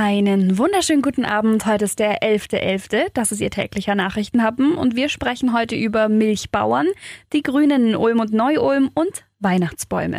Einen wunderschönen guten Abend. Heute ist der 11.11. .11. Das ist Ihr täglicher Nachrichtenhappen und wir sprechen heute über Milchbauern, die Grünen in Ulm und Neu-Ulm und Weihnachtsbäume.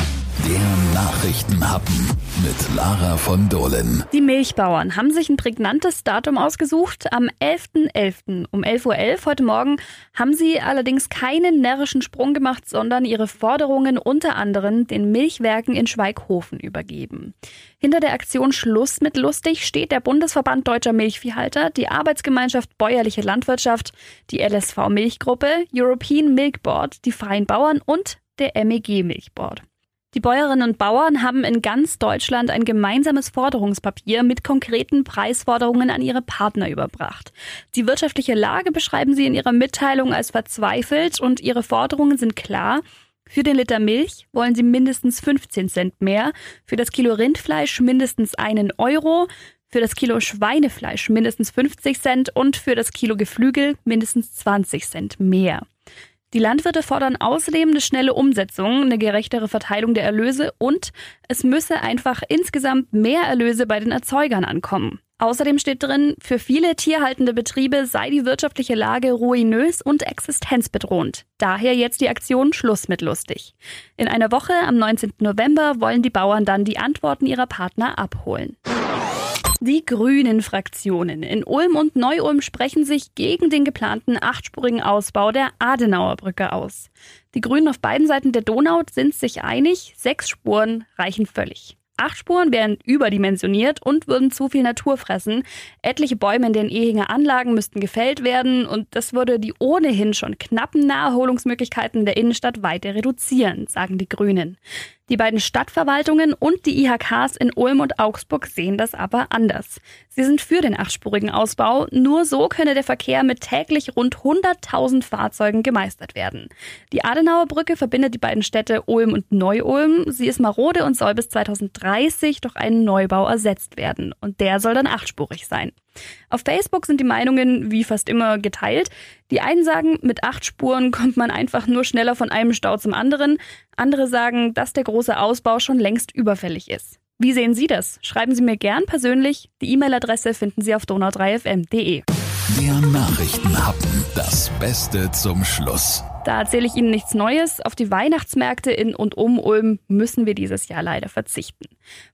Der Nachrichtenhappen mit Lara von Dohlen. Die Milchbauern haben sich ein prägnantes Datum ausgesucht. Am 11.11. .11. um 11.11 Uhr .11 heute Morgen haben sie allerdings keinen närrischen Sprung gemacht, sondern ihre Forderungen unter anderem den Milchwerken in Schweighofen übergeben. Hinter der Aktion Schluss mit lustig steht der Bundesverband Deutscher Milchviehhalter, die Arbeitsgemeinschaft Bäuerliche Landwirtschaft, die LSV Milchgruppe, European Milk Board, die Freien Bauern und der MEG Milchboard. Die Bäuerinnen und Bauern haben in ganz Deutschland ein gemeinsames Forderungspapier mit konkreten Preisforderungen an ihre Partner überbracht. Die wirtschaftliche Lage beschreiben sie in ihrer Mitteilung als verzweifelt und ihre Forderungen sind klar. Für den Liter Milch wollen sie mindestens 15 Cent mehr, für das Kilo Rindfleisch mindestens einen Euro, für das Kilo Schweinefleisch mindestens 50 Cent und für das Kilo Geflügel mindestens 20 Cent mehr. Die Landwirte fordern außerdem eine schnelle Umsetzung, eine gerechtere Verteilung der Erlöse und es müsse einfach insgesamt mehr Erlöse bei den Erzeugern ankommen. Außerdem steht drin, für viele tierhaltende Betriebe sei die wirtschaftliche Lage ruinös und existenzbedrohend. Daher jetzt die Aktion Schluss mit lustig. In einer Woche, am 19. November, wollen die Bauern dann die Antworten ihrer Partner abholen. Die grünen Fraktionen in Ulm und Neu-Ulm sprechen sich gegen den geplanten achtspurigen Ausbau der Adenauer Brücke aus. Die Grünen auf beiden Seiten der Donau sind sich einig, sechs Spuren reichen völlig. Acht Spuren wären überdimensioniert und würden zu viel Natur fressen. Etliche Bäume in den Ehinger Anlagen müssten gefällt werden und das würde die ohnehin schon knappen Naherholungsmöglichkeiten der Innenstadt weiter reduzieren, sagen die Grünen. Die beiden Stadtverwaltungen und die IHKs in Ulm und Augsburg sehen das aber anders. Sie sind für den achtspurigen Ausbau. Nur so könne der Verkehr mit täglich rund 100.000 Fahrzeugen gemeistert werden. Die Adenauer Brücke verbindet die beiden Städte Ulm und Neu-Ulm. Sie ist marode und soll bis 2030 durch einen Neubau ersetzt werden. Und der soll dann achtspurig sein. Auf Facebook sind die Meinungen wie fast immer geteilt. Die einen sagen, mit acht Spuren kommt man einfach nur schneller von einem Stau zum anderen. Andere sagen, dass der große Ausbau schon längst überfällig ist. Wie sehen Sie das? Schreiben Sie mir gern persönlich. Die E-Mail-Adresse finden Sie auf donau3fm.de. Der Nachrichtenhappen. Das Beste zum Schluss. Da erzähle ich Ihnen nichts Neues. Auf die Weihnachtsmärkte in und um Ulm müssen wir dieses Jahr leider verzichten.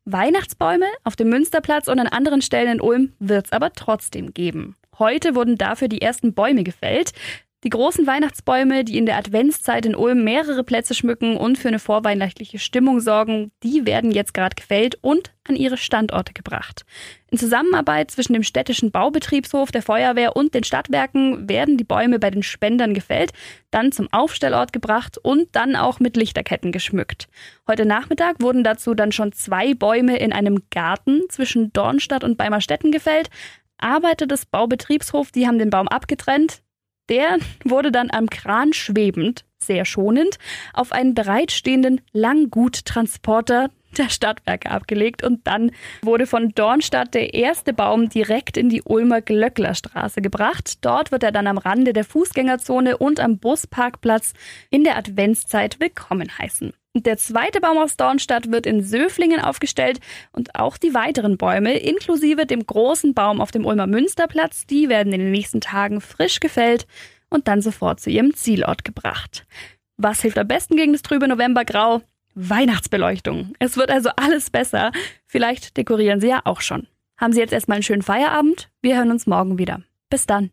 Weihnachtsbäume auf dem Münsterplatz und an anderen Stellen in Ulm wird es aber trotzdem geben. Heute wurden dafür die ersten Bäume gefällt. Die großen Weihnachtsbäume, die in der Adventszeit in Ulm mehrere Plätze schmücken und für eine vorweihnachtliche Stimmung sorgen, die werden jetzt gerade gefällt und an ihre Standorte gebracht. In Zusammenarbeit zwischen dem städtischen Baubetriebshof, der Feuerwehr und den Stadtwerken werden die Bäume bei den Spendern gefällt, dann zum Aufstellort gebracht und dann auch mit Lichterketten geschmückt. Heute Nachmittag wurden dazu dann schon zwei Bäume in einem Garten zwischen Dornstadt und Beimerstetten gefällt. Arbeiter des Baubetriebshofs, die haben den Baum abgetrennt, der wurde dann am Kran schwebend, sehr schonend, auf einen bereitstehenden Langguttransporter der Stadtwerke abgelegt und dann wurde von Dornstadt der erste Baum direkt in die Ulmer Glöcklerstraße gebracht. Dort wird er dann am Rande der Fußgängerzone und am Busparkplatz in der Adventszeit willkommen heißen. Der zweite Baum aus Dornstadt wird in Söflingen aufgestellt und auch die weiteren Bäume, inklusive dem großen Baum auf dem Ulmer Münsterplatz, die werden in den nächsten Tagen frisch gefällt und dann sofort zu ihrem Zielort gebracht. Was hilft am besten gegen das trübe Novembergrau? Weihnachtsbeleuchtung. Es wird also alles besser. Vielleicht dekorieren Sie ja auch schon. Haben Sie jetzt erstmal einen schönen Feierabend? Wir hören uns morgen wieder. Bis dann.